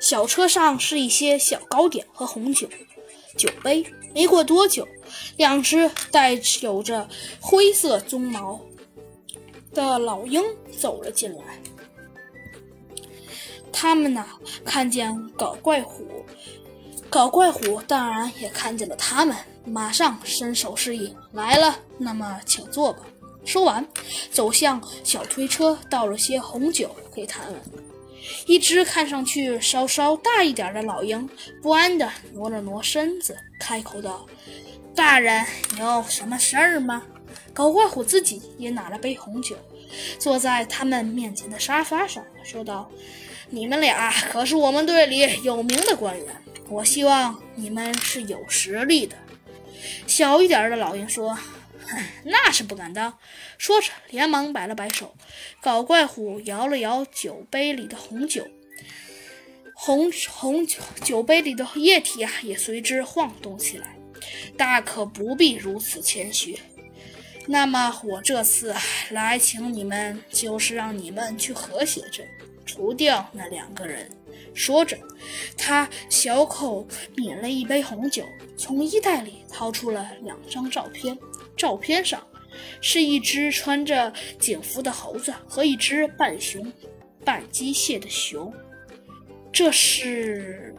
小车上是一些小糕点和红酒酒杯。没过多久，两只带有着灰色鬃毛的老鹰走了进来。他们呢，看见搞怪虎，搞怪虎当然也看见了他们，马上伸手示意：“来了，那么请坐吧。”说完，走向小推车，倒了些红酒给他们。一只看上去稍稍大一点的老鹰不安地挪了挪身子，开口道：“大人有什么事儿吗？”搞怪虎自己也拿了杯红酒，坐在他们面前的沙发上，说道：“你们俩可是我们队里有名的官员，我希望你们是有实力的。”小一点的老鹰说。那是不敢当，说着连忙摆了摆手。搞怪虎摇了摇酒杯里的红酒，红红酒酒杯里的液体啊也随之晃动起来。大可不必如此谦虚。那么我这次来请你们，就是让你们去和谐镇除掉那两个人。说着，他小口抿了一杯红酒，从衣袋里掏出了两张照片。照片上是一只穿着警服的猴子和一只半熊半机械的熊。这是